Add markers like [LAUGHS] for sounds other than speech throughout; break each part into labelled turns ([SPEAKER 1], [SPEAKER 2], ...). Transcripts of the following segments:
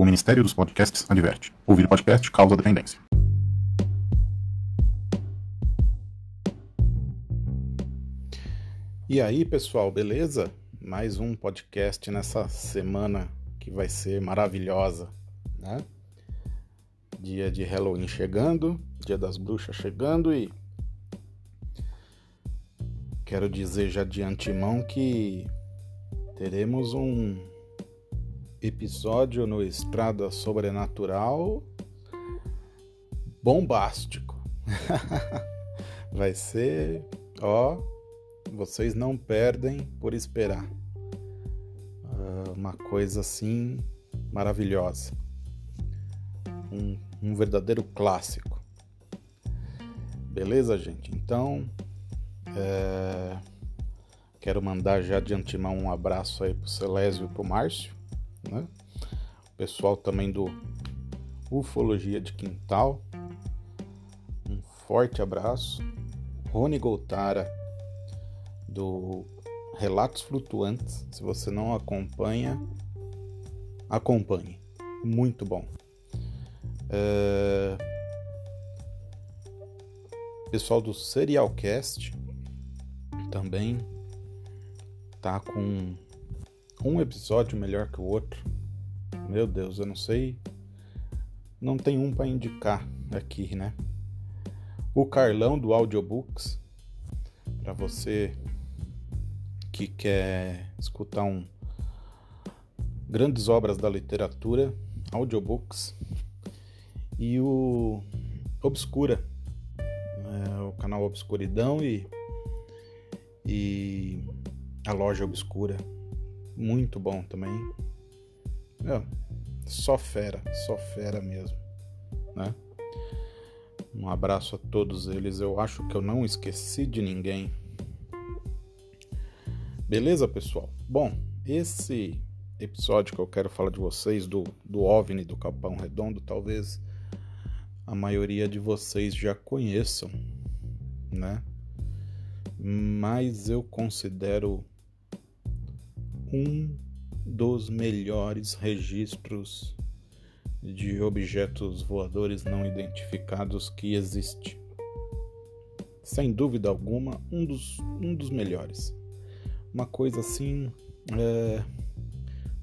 [SPEAKER 1] O Ministério dos Podcasts adverte: ouvir podcast causa dependência.
[SPEAKER 2] E aí, pessoal, beleza? Mais um podcast nessa semana que vai ser maravilhosa, né? Dia de Halloween chegando, Dia das Bruxas chegando e quero dizer já de antemão que teremos um episódio no Estrada Sobrenatural bombástico. [LAUGHS] Vai ser, ó, vocês não perdem por esperar. Uh, uma coisa assim maravilhosa. Um, um verdadeiro clássico. Beleza, gente? Então, é... quero mandar já de antemão um abraço aí pro Celésio e pro Márcio né? O pessoal também do Ufologia de Quintal. Um forte abraço. Rony Goltara, do Relatos Flutuantes. Se você não acompanha, acompanhe. Muito bom. É... Pessoal do Serialcast também tá com um episódio melhor que o outro. Meu Deus, eu não sei. Não tem um para indicar aqui, né? O Carlão do Audiobooks, para você que quer escutar um grandes obras da literatura, audiobooks e o Obscura, é, o canal Obscuridão e, e a loja Obscura muito bom também. É, só fera, só fera mesmo, né? Um abraço a todos eles. Eu acho que eu não esqueci de ninguém. Beleza, pessoal? Bom, esse episódio que eu quero falar de vocês do, do OVNI do Capão Redondo, talvez a maioria de vocês já conheçam, né? Mas eu considero um dos melhores registros de objetos voadores não identificados que existe. Sem dúvida alguma, um dos, um dos melhores. Uma coisa assim é,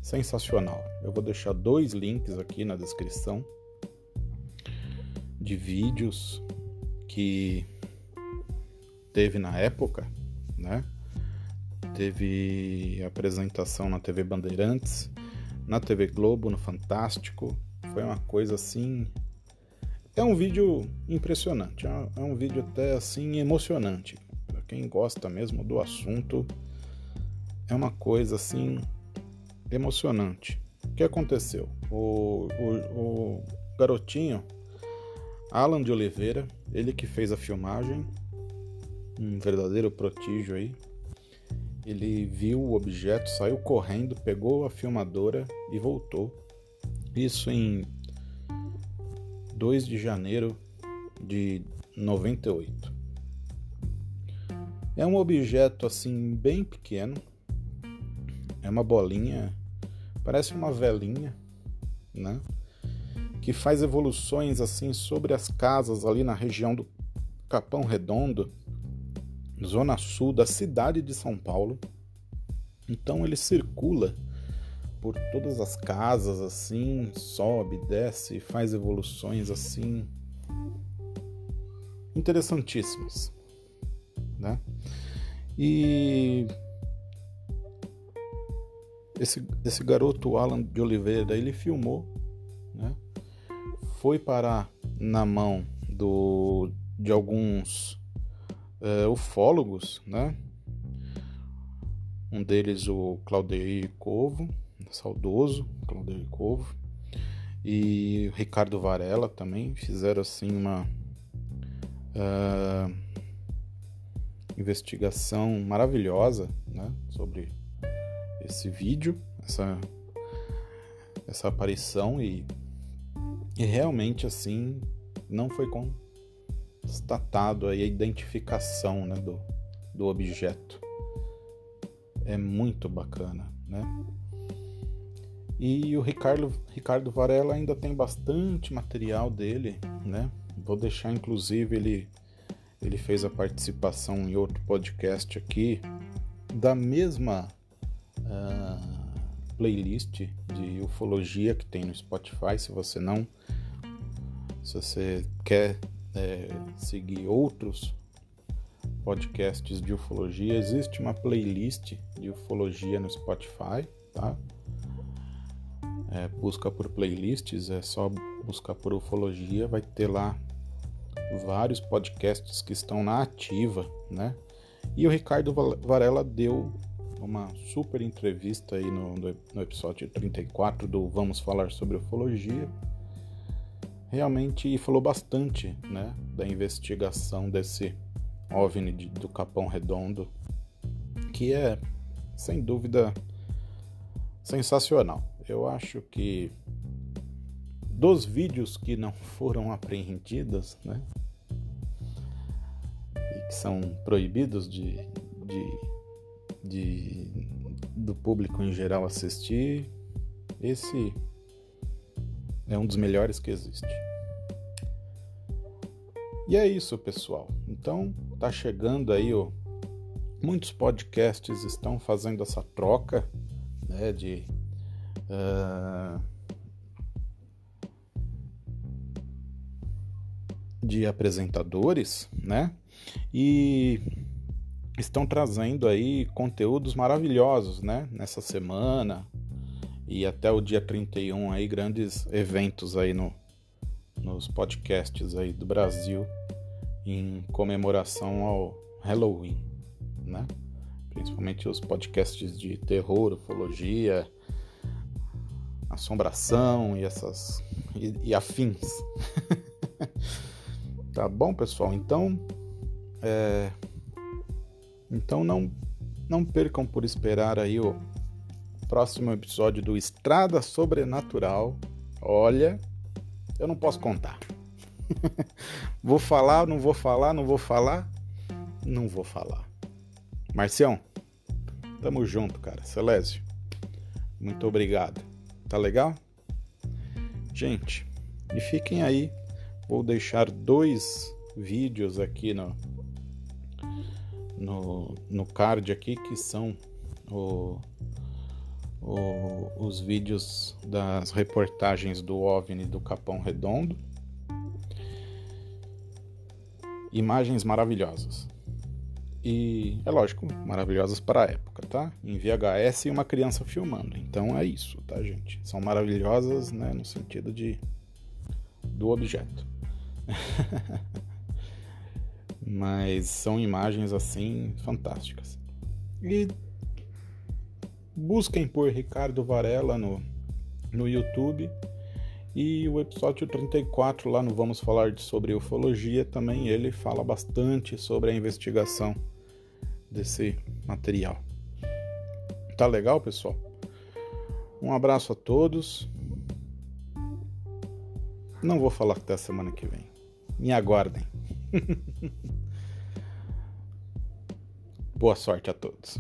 [SPEAKER 2] sensacional. Eu vou deixar dois links aqui na descrição de vídeos que teve na época, né? Teve apresentação na TV Bandeirantes, na TV Globo, no Fantástico. Foi uma coisa assim. É um vídeo impressionante, é um vídeo até assim emocionante. Para quem gosta mesmo do assunto, é uma coisa assim emocionante. O que aconteceu? O, o, o garotinho, Alan de Oliveira, ele que fez a filmagem, um verdadeiro protígio aí, ele viu o objeto, saiu correndo, pegou a filmadora e voltou. Isso em 2 de janeiro de 98. É um objeto assim bem pequeno. É uma bolinha, parece uma velinha, né? Que faz evoluções assim sobre as casas ali na região do Capão Redondo zona sul da cidade de São Paulo. Então ele circula por todas as casas assim, sobe, desce, faz evoluções assim interessantíssimas, né? E esse, esse garoto Alan de Oliveira, ele filmou, né? Foi parar na mão do, de alguns é, ufólogos, né? Um deles o Claudeir Covo, saudoso Claudeir Covo, e o Ricardo Varela também fizeram assim uma uh, investigação maravilhosa, né? Sobre esse vídeo, essa essa aparição e, e realmente assim não foi com constatado aí a identificação né, do, do objeto. É muito bacana, né? E o Ricardo, Ricardo Varela ainda tem bastante material dele, né? Vou deixar inclusive ele ele fez a participação em outro podcast aqui da mesma uh, playlist de ufologia que tem no Spotify. Se você não, se você quer é, seguir outros podcasts de ufologia, existe uma playlist de ufologia no Spotify, tá? É, busca por playlists, é só buscar por ufologia, vai ter lá vários podcasts que estão na ativa, né? E o Ricardo Varela deu uma super entrevista aí no, no episódio 34 do Vamos Falar sobre Ufologia. Realmente falou bastante, né, da investigação desse OVNI de, do Capão Redondo, que é, sem dúvida, sensacional. Eu acho que dos vídeos que não [LAUGHS] foram apreendidos, né? E que são proibidos de, de, de, do público em geral assistir, esse é um dos melhores que existe. E é isso, pessoal. Então, tá chegando aí o muitos podcasts estão fazendo essa troca, né, de uh, de apresentadores, né? E estão trazendo aí conteúdos maravilhosos, né? Nessa semana e até o dia 31 aí grandes eventos aí no, nos podcasts aí do Brasil em comemoração ao Halloween, né? Principalmente os podcasts de terror, ufologia, assombração e essas e, e afins. [LAUGHS] Tá bom, pessoal? Então, é... então não não percam por esperar aí o próximo episódio do Estrada Sobrenatural. Olha, eu não posso contar. [LAUGHS] vou falar, não vou falar, não vou falar, não vou falar. Marcião, tamo junto, cara. Celésio, muito obrigado. Tá legal? Gente, e fiquem aí Vou deixar dois vídeos aqui no, no, no card aqui que são o, o, os vídeos das reportagens do OVNI do Capão Redondo. Imagens maravilhosas. E é lógico, maravilhosas para a época, tá? Em VHS e uma criança filmando. Então é isso, tá, gente? São maravilhosas, né, no sentido de do objeto. [LAUGHS] Mas são imagens assim fantásticas. E busquem por Ricardo Varela no, no YouTube. E o episódio 34 lá no Vamos Falar sobre Ufologia também ele fala bastante sobre a investigação desse material. Tá legal, pessoal? Um abraço a todos. Não vou falar até a semana que vem. Me aguardem. [LAUGHS] Boa sorte a todos.